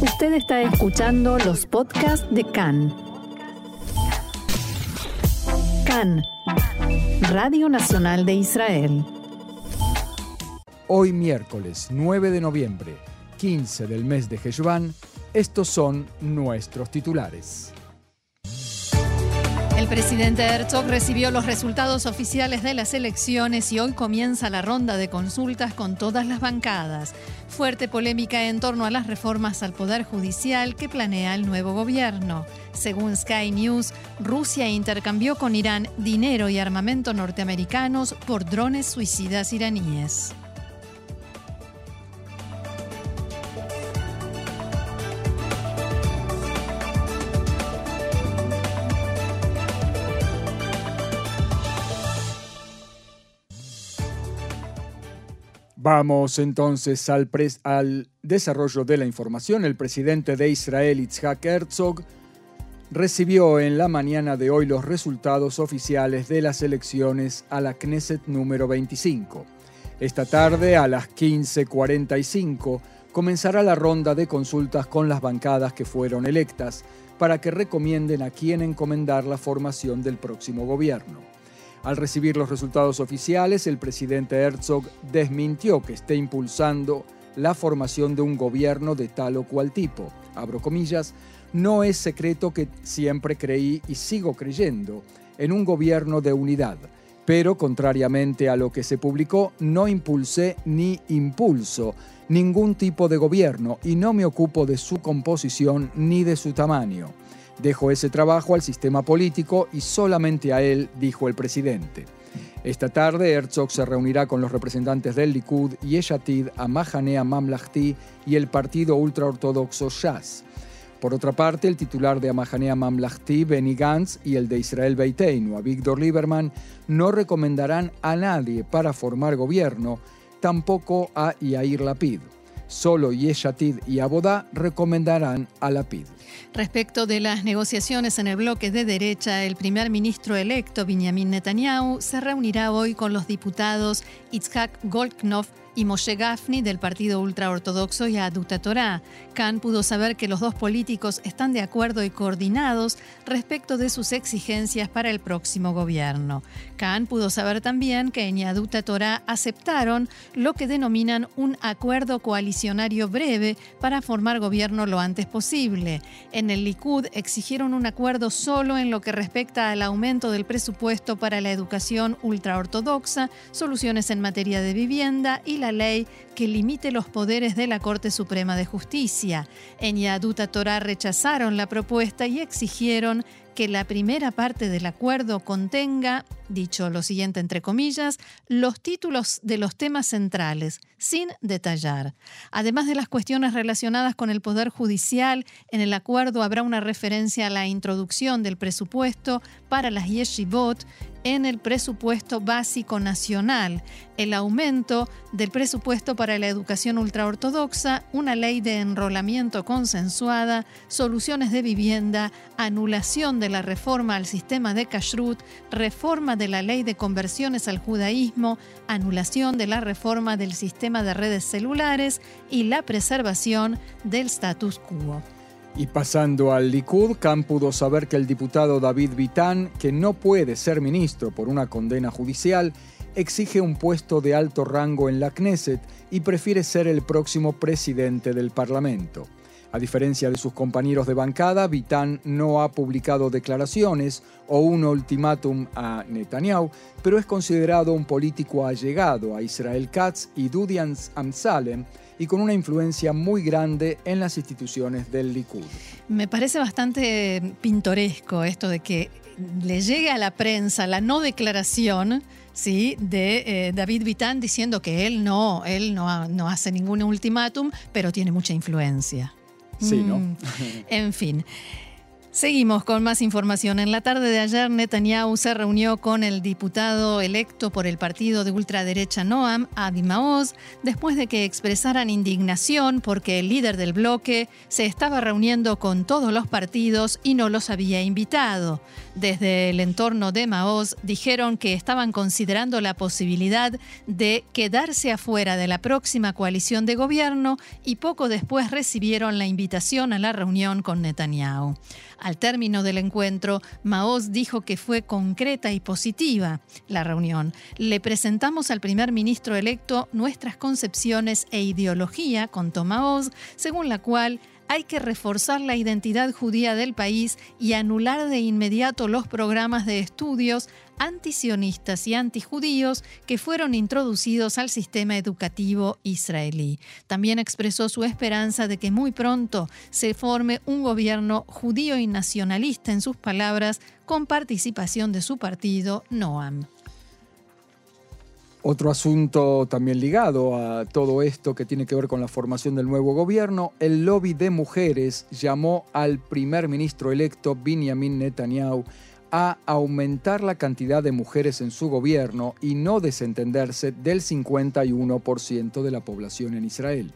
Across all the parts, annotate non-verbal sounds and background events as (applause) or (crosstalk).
Usted está escuchando los podcasts de CAN. CAN, Radio Nacional de Israel. Hoy miércoles 9 de noviembre, 15 del mes de Heshvan, estos son nuestros titulares. El presidente Herzog recibió los resultados oficiales de las elecciones y hoy comienza la ronda de consultas con todas las bancadas. Fuerte polémica en torno a las reformas al Poder Judicial que planea el nuevo gobierno. Según Sky News, Rusia intercambió con Irán dinero y armamento norteamericanos por drones suicidas iraníes. Vamos entonces al, desarrollo de la información. El presidente de Israel, Itzhak Herzog, recibió en la mañana de hoy los resultados oficiales de las elecciones a la Knesset número 25. Esta tarde, a las 15.45, comenzará la ronda de consultas con las bancadas que fueron electas para que recomienden a quién encomendar la formación del próximo gobierno. Al recibir los resultados oficiales, el presidente Herzog desmintió que esté impulsando la formación de un gobierno de tal o cual tipo. Abro comillas, no es secreto que siempre creí y sigo creyendo en un gobierno de unidad, pero contrariamente a lo que se publicó, no impulsé ni impulso ningún tipo de gobierno y no me ocupo de su composición ni de su tamaño. Dejo ese trabajo al sistema político y solamente a él, dijo el presidente. Esta tarde Herzog se reunirá con los representantes del Likud, Yeshatid, Amahanea Mamlahti y el partido ultraortodoxo Shas. Por otra parte, el titular de Amahanea Mamlahti, Benny Gantz, y el de Israel Beiteinu, Víctor Lieberman, no recomendarán a nadie para formar gobierno, tampoco a Yair Lapid. Solo Yeshatid y Abodá recomendarán a Lapid. Respecto de las negociaciones en el bloque de derecha, el primer ministro electo, Benjamin Netanyahu, se reunirá hoy con los diputados Itzhak Goldknopf y Moshe Gafni del partido ultraortodoxo Yaduta Torah. Khan pudo saber que los dos políticos están de acuerdo y coordinados respecto de sus exigencias para el próximo gobierno. Khan pudo saber también que en Yaduta Torah aceptaron lo que denominan un acuerdo breve para formar gobierno lo antes posible. En el Likud exigieron un acuerdo solo en lo que respecta al aumento del presupuesto para la educación ultraortodoxa, soluciones en materia de vivienda y la ley que limite los poderes de la Corte Suprema de Justicia. En Yaduta Torah rechazaron la propuesta y exigieron que la primera parte del acuerdo contenga, dicho lo siguiente entre comillas, los títulos de los temas centrales, sin detallar. Además de las cuestiones relacionadas con el Poder Judicial, en el acuerdo habrá una referencia a la introducción del presupuesto para las yeshivot en el presupuesto básico nacional, el aumento del presupuesto para la educación ultraortodoxa, una ley de enrolamiento consensuada, soluciones de vivienda, anulación de la reforma al sistema de kashrut, reforma de la ley de conversiones al judaísmo, anulación de la reforma del sistema de redes celulares y la preservación del status quo. Y pasando al Likud, Khan pudo saber que el diputado David Vitán, que no puede ser ministro por una condena judicial, exige un puesto de alto rango en la Knesset y prefiere ser el próximo presidente del Parlamento. A diferencia de sus compañeros de bancada, Vitán no ha publicado declaraciones o un ultimátum a Netanyahu, pero es considerado un político allegado a Israel Katz y Dudian Amsalem, y con una influencia muy grande en las instituciones del Likud. Me parece bastante pintoresco esto de que le llegue a la prensa la no declaración ¿sí? de eh, David Vitán diciendo que él no, él no, no hace ningún ultimátum, pero tiene mucha influencia. Sí, ¿no? Mm. (laughs) en fin. Seguimos con más información. En la tarde de ayer, Netanyahu se reunió con el diputado electo por el partido de ultraderecha Noam, Avi Maoz, después de que expresaran indignación porque el líder del bloque se estaba reuniendo con todos los partidos y no los había invitado. Desde el entorno de Maoz dijeron que estaban considerando la posibilidad de quedarse afuera de la próxima coalición de gobierno y poco después recibieron la invitación a la reunión con Netanyahu. Al término del encuentro, Maoz dijo que fue concreta y positiva la reunión. Le presentamos al primer ministro electo nuestras concepciones e ideología, contó Maoz, según la cual hay que reforzar la identidad judía del país y anular de inmediato los programas de estudios antisionistas y antijudíos que fueron introducidos al sistema educativo israelí. También expresó su esperanza de que muy pronto se forme un gobierno judío y nacionalista, en sus palabras, con participación de su partido, Noam. Otro asunto también ligado a todo esto que tiene que ver con la formación del nuevo gobierno, el lobby de mujeres llamó al primer ministro electo Benjamin Netanyahu a aumentar la cantidad de mujeres en su gobierno y no desentenderse del 51% de la población en Israel.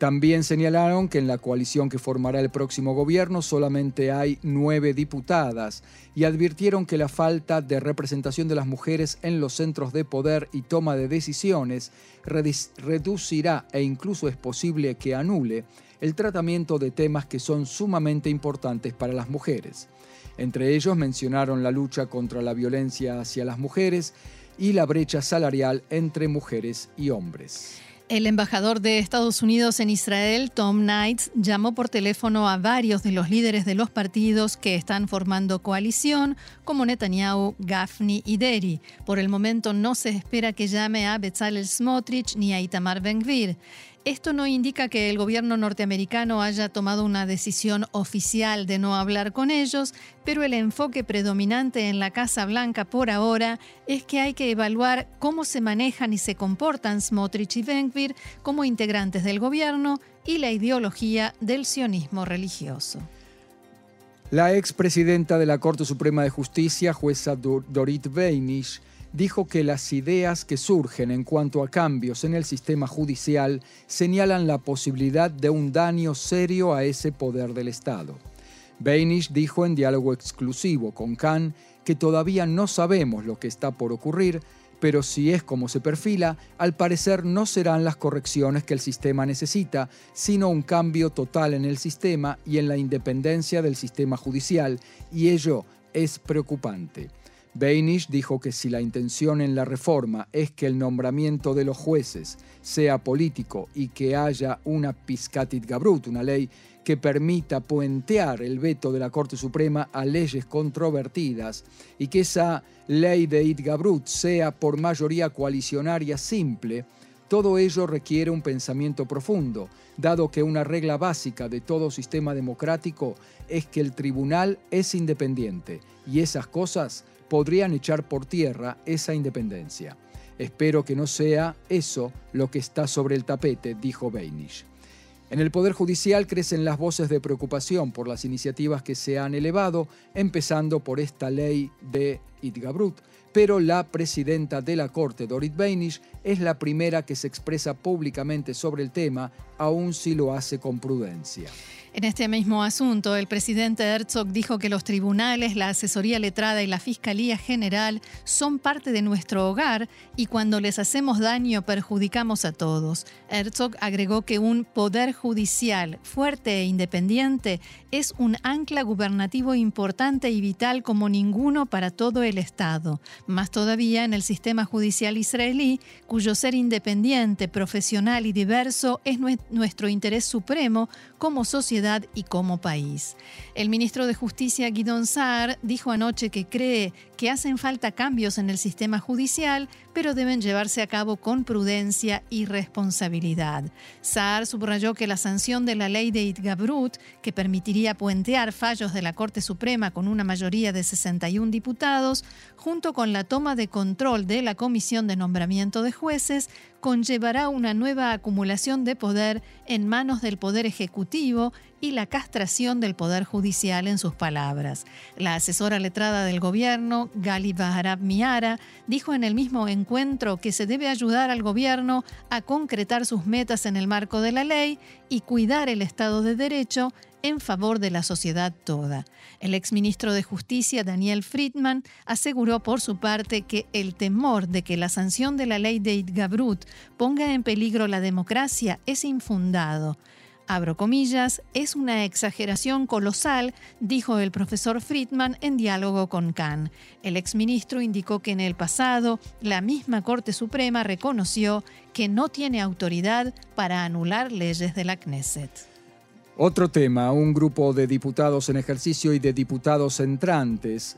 También señalaron que en la coalición que formará el próximo gobierno solamente hay nueve diputadas y advirtieron que la falta de representación de las mujeres en los centros de poder y toma de decisiones reducirá e incluso es posible que anule el tratamiento de temas que son sumamente importantes para las mujeres. Entre ellos mencionaron la lucha contra la violencia hacia las mujeres y la brecha salarial entre mujeres y hombres. El embajador de Estados Unidos en Israel, Tom Knights, llamó por teléfono a varios de los líderes de los partidos que están formando coalición, como Netanyahu, Gafni y Deri. Por el momento no se espera que llame a Bezalel Smotrich ni a Itamar Ben-Gvir. Esto no indica que el gobierno norteamericano haya tomado una decisión oficial de no hablar con ellos, pero el enfoque predominante en la Casa Blanca por ahora es que hay que evaluar cómo se manejan y se comportan Smotrich y Benkvir como integrantes del gobierno y la ideología del sionismo religioso. La expresidenta de la Corte Suprema de Justicia, jueza Dorit Beinish, dijo que las ideas que surgen en cuanto a cambios en el sistema judicial señalan la posibilidad de un daño serio a ese poder del Estado. Beinish dijo en diálogo exclusivo con Khan que todavía no sabemos lo que está por ocurrir, pero si es como se perfila, al parecer no serán las correcciones que el sistema necesita, sino un cambio total en el sistema y en la independencia del sistema judicial, y ello es preocupante. Beinish dijo que si la intención en la reforma es que el nombramiento de los jueces sea político y que haya una piscatit gabrut, una ley que permita puentear el veto de la Corte Suprema a leyes controvertidas y que esa ley de Itgabrut sea por mayoría coalicionaria simple, todo ello requiere un pensamiento profundo, dado que una regla básica de todo sistema democrático es que el tribunal es independiente y esas cosas podrían echar por tierra esa independencia. Espero que no sea eso lo que está sobre el tapete, dijo Beinish. En el Poder Judicial crecen las voces de preocupación por las iniciativas que se han elevado, empezando por esta ley de Itgabrut, pero la presidenta de la Corte, Dorit Beinish, es la primera que se expresa públicamente sobre el tema, aun si lo hace con prudencia. En este mismo asunto, el presidente Herzog dijo que los tribunales, la asesoría letrada y la Fiscalía General son parte de nuestro hogar y cuando les hacemos daño perjudicamos a todos. Herzog agregó que un poder judicial fuerte e independiente es un ancla gubernativo importante y vital como ninguno para todo el Estado. Más todavía en el sistema judicial israelí, cuyo ser independiente, profesional y diverso es nuestro interés supremo como sociedad y como país. El ministro de Justicia, Guidon Saar, dijo anoche que cree que hacen falta cambios en el sistema judicial, pero deben llevarse a cabo con prudencia y responsabilidad. Saar subrayó que la sanción de la ley de Itgabrut, que permitiría puentear fallos de la Corte Suprema con una mayoría de 61 diputados, junto con la toma de control de la Comisión de Nombramiento de Jueces, conllevará una nueva acumulación de poder en manos del Poder Ejecutivo y la castración del Poder Judicial en sus palabras. La asesora letrada del gobierno, Gali Baharab Miara, dijo en el mismo encuentro que se debe ayudar al gobierno a concretar sus metas en el marco de la ley y cuidar el Estado de Derecho en favor de la sociedad toda. El exministro de Justicia, Daniel Friedman, aseguró por su parte que el temor de que la sanción de la ley de Itgabrut ponga en peligro la democracia es infundado. Abro comillas, es una exageración colosal, dijo el profesor Friedman en diálogo con Khan. El exministro indicó que en el pasado la misma Corte Suprema reconoció que no tiene autoridad para anular leyes de la Knesset. Otro tema, un grupo de diputados en ejercicio y de diputados entrantes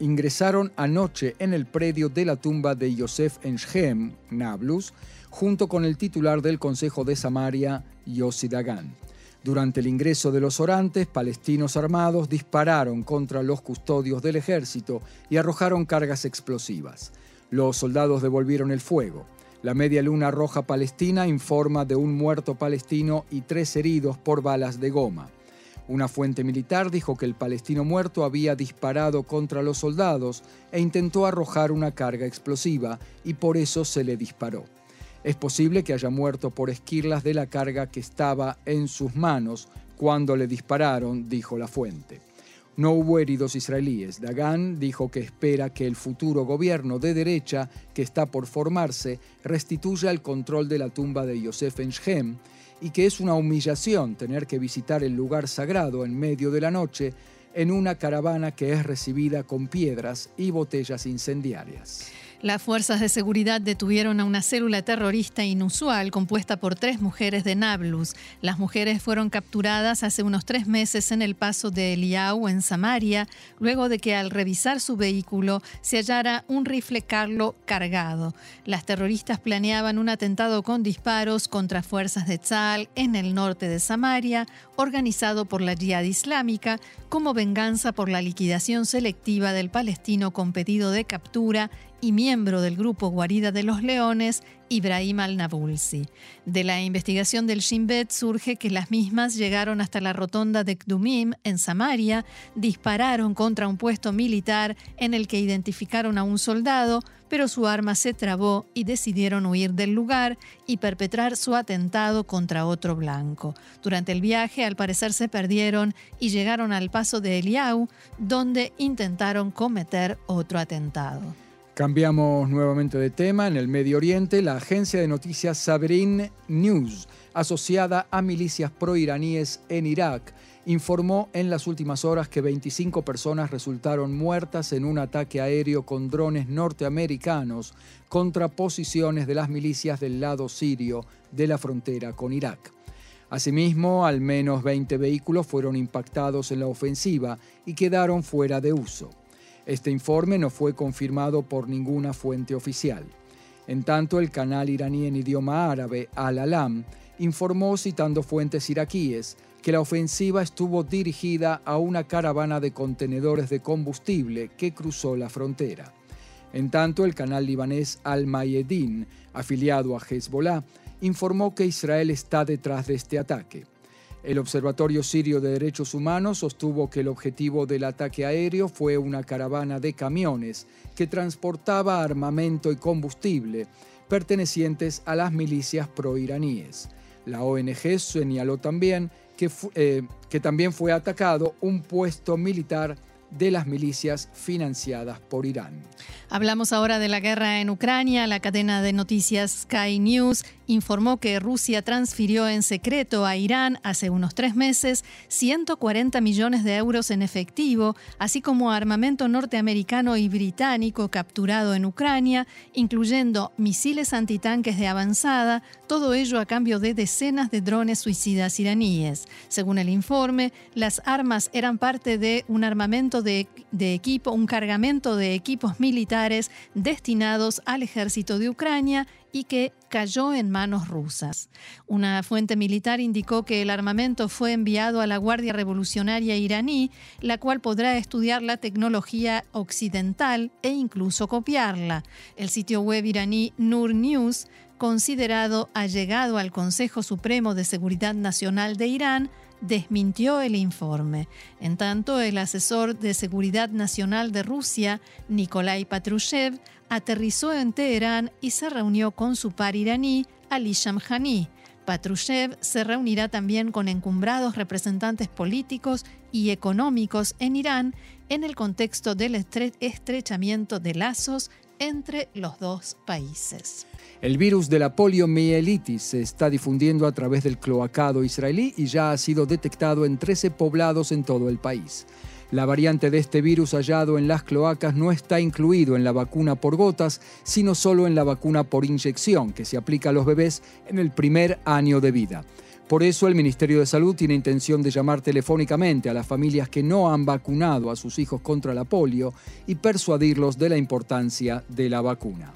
ingresaron anoche en el predio de la tumba de Yosef en Nablus, junto con el titular del Consejo de Samaria, Yossi Dagan. Durante el ingreso de los orantes, palestinos armados dispararon contra los custodios del ejército y arrojaron cargas explosivas. Los soldados devolvieron el fuego. La Media Luna Roja Palestina informa de un muerto palestino y tres heridos por balas de goma. Una fuente militar dijo que el palestino muerto había disparado contra los soldados e intentó arrojar una carga explosiva y por eso se le disparó. Es posible que haya muerto por esquirlas de la carga que estaba en sus manos cuando le dispararon, dijo la fuente. No hubo heridos israelíes. Dagan dijo que espera que el futuro gobierno de derecha que está por formarse restituya el control de la tumba de Yosef en Shem y que es una humillación tener que visitar el lugar sagrado en medio de la noche en una caravana que es recibida con piedras y botellas incendiarias. Las fuerzas de seguridad detuvieron a una célula terrorista inusual compuesta por tres mujeres de Nablus. Las mujeres fueron capturadas hace unos tres meses en el paso de Eliau, en Samaria, luego de que al revisar su vehículo se hallara un rifle Carlo cargado. Las terroristas planeaban un atentado con disparos contra fuerzas de Tzal en el norte de Samaria, organizado por la Jihad Islámica, como venganza por la liquidación selectiva del palestino con pedido de captura y miembro del grupo Guarida de los Leones, Ibrahim al-Nabulsi. De la investigación del Shin Bet surge que las mismas llegaron hasta la rotonda de Kdumim, en Samaria, dispararon contra un puesto militar en el que identificaron a un soldado, pero su arma se trabó y decidieron huir del lugar y perpetrar su atentado contra otro blanco. Durante el viaje, al parecer, se perdieron y llegaron al paso de Eliau, donde intentaron cometer otro atentado. Cambiamos nuevamente de tema. En el Medio Oriente, la agencia de noticias Sabrin News, asociada a milicias proiraníes en Irak, informó en las últimas horas que 25 personas resultaron muertas en un ataque aéreo con drones norteamericanos contra posiciones de las milicias del lado sirio de la frontera con Irak. Asimismo, al menos 20 vehículos fueron impactados en la ofensiva y quedaron fuera de uso. Este informe no fue confirmado por ninguna fuente oficial. En tanto, el canal iraní en idioma árabe, Al-Alam, informó, citando fuentes iraquíes, que la ofensiva estuvo dirigida a una caravana de contenedores de combustible que cruzó la frontera. En tanto, el canal libanés Al-Mayedin, afiliado a Hezbollah, informó que Israel está detrás de este ataque. El Observatorio Sirio de Derechos Humanos sostuvo que el objetivo del ataque aéreo fue una caravana de camiones que transportaba armamento y combustible pertenecientes a las milicias proiraníes. La ONG señaló también que, eh, que también fue atacado un puesto militar de las milicias financiadas por Irán. Hablamos ahora de la guerra en Ucrania. La cadena de noticias Sky News informó que Rusia transfirió en secreto a Irán hace unos tres meses 140 millones de euros en efectivo, así como armamento norteamericano y británico capturado en Ucrania, incluyendo misiles antitanques de avanzada, todo ello a cambio de decenas de drones suicidas iraníes. Según el informe, las armas eran parte de un armamento de, equipo, un cargamento de equipos militares destinados al ejército de Ucrania y que cayó en manos rusas. Una fuente militar indicó que el armamento fue enviado a la Guardia Revolucionaria iraní, la cual podrá estudiar la tecnología occidental e incluso copiarla. El sitio web iraní Nur News considerado allegado al Consejo Supremo de Seguridad Nacional de Irán, desmintió el informe. En tanto, el asesor de Seguridad Nacional de Rusia, Nikolai Patrushev, aterrizó en Teherán y se reunió con su par iraní, Ali Shamkhani. Patrushev se reunirá también con encumbrados representantes políticos y económicos en Irán en el contexto del estrechamiento de lazos entre los dos países. El virus de la poliomielitis se está difundiendo a través del cloacado israelí y ya ha sido detectado en 13 poblados en todo el país. La variante de este virus hallado en las cloacas no está incluido en la vacuna por gotas, sino solo en la vacuna por inyección, que se aplica a los bebés en el primer año de vida. Por eso el Ministerio de Salud tiene intención de llamar telefónicamente a las familias que no han vacunado a sus hijos contra la polio y persuadirlos de la importancia de la vacuna.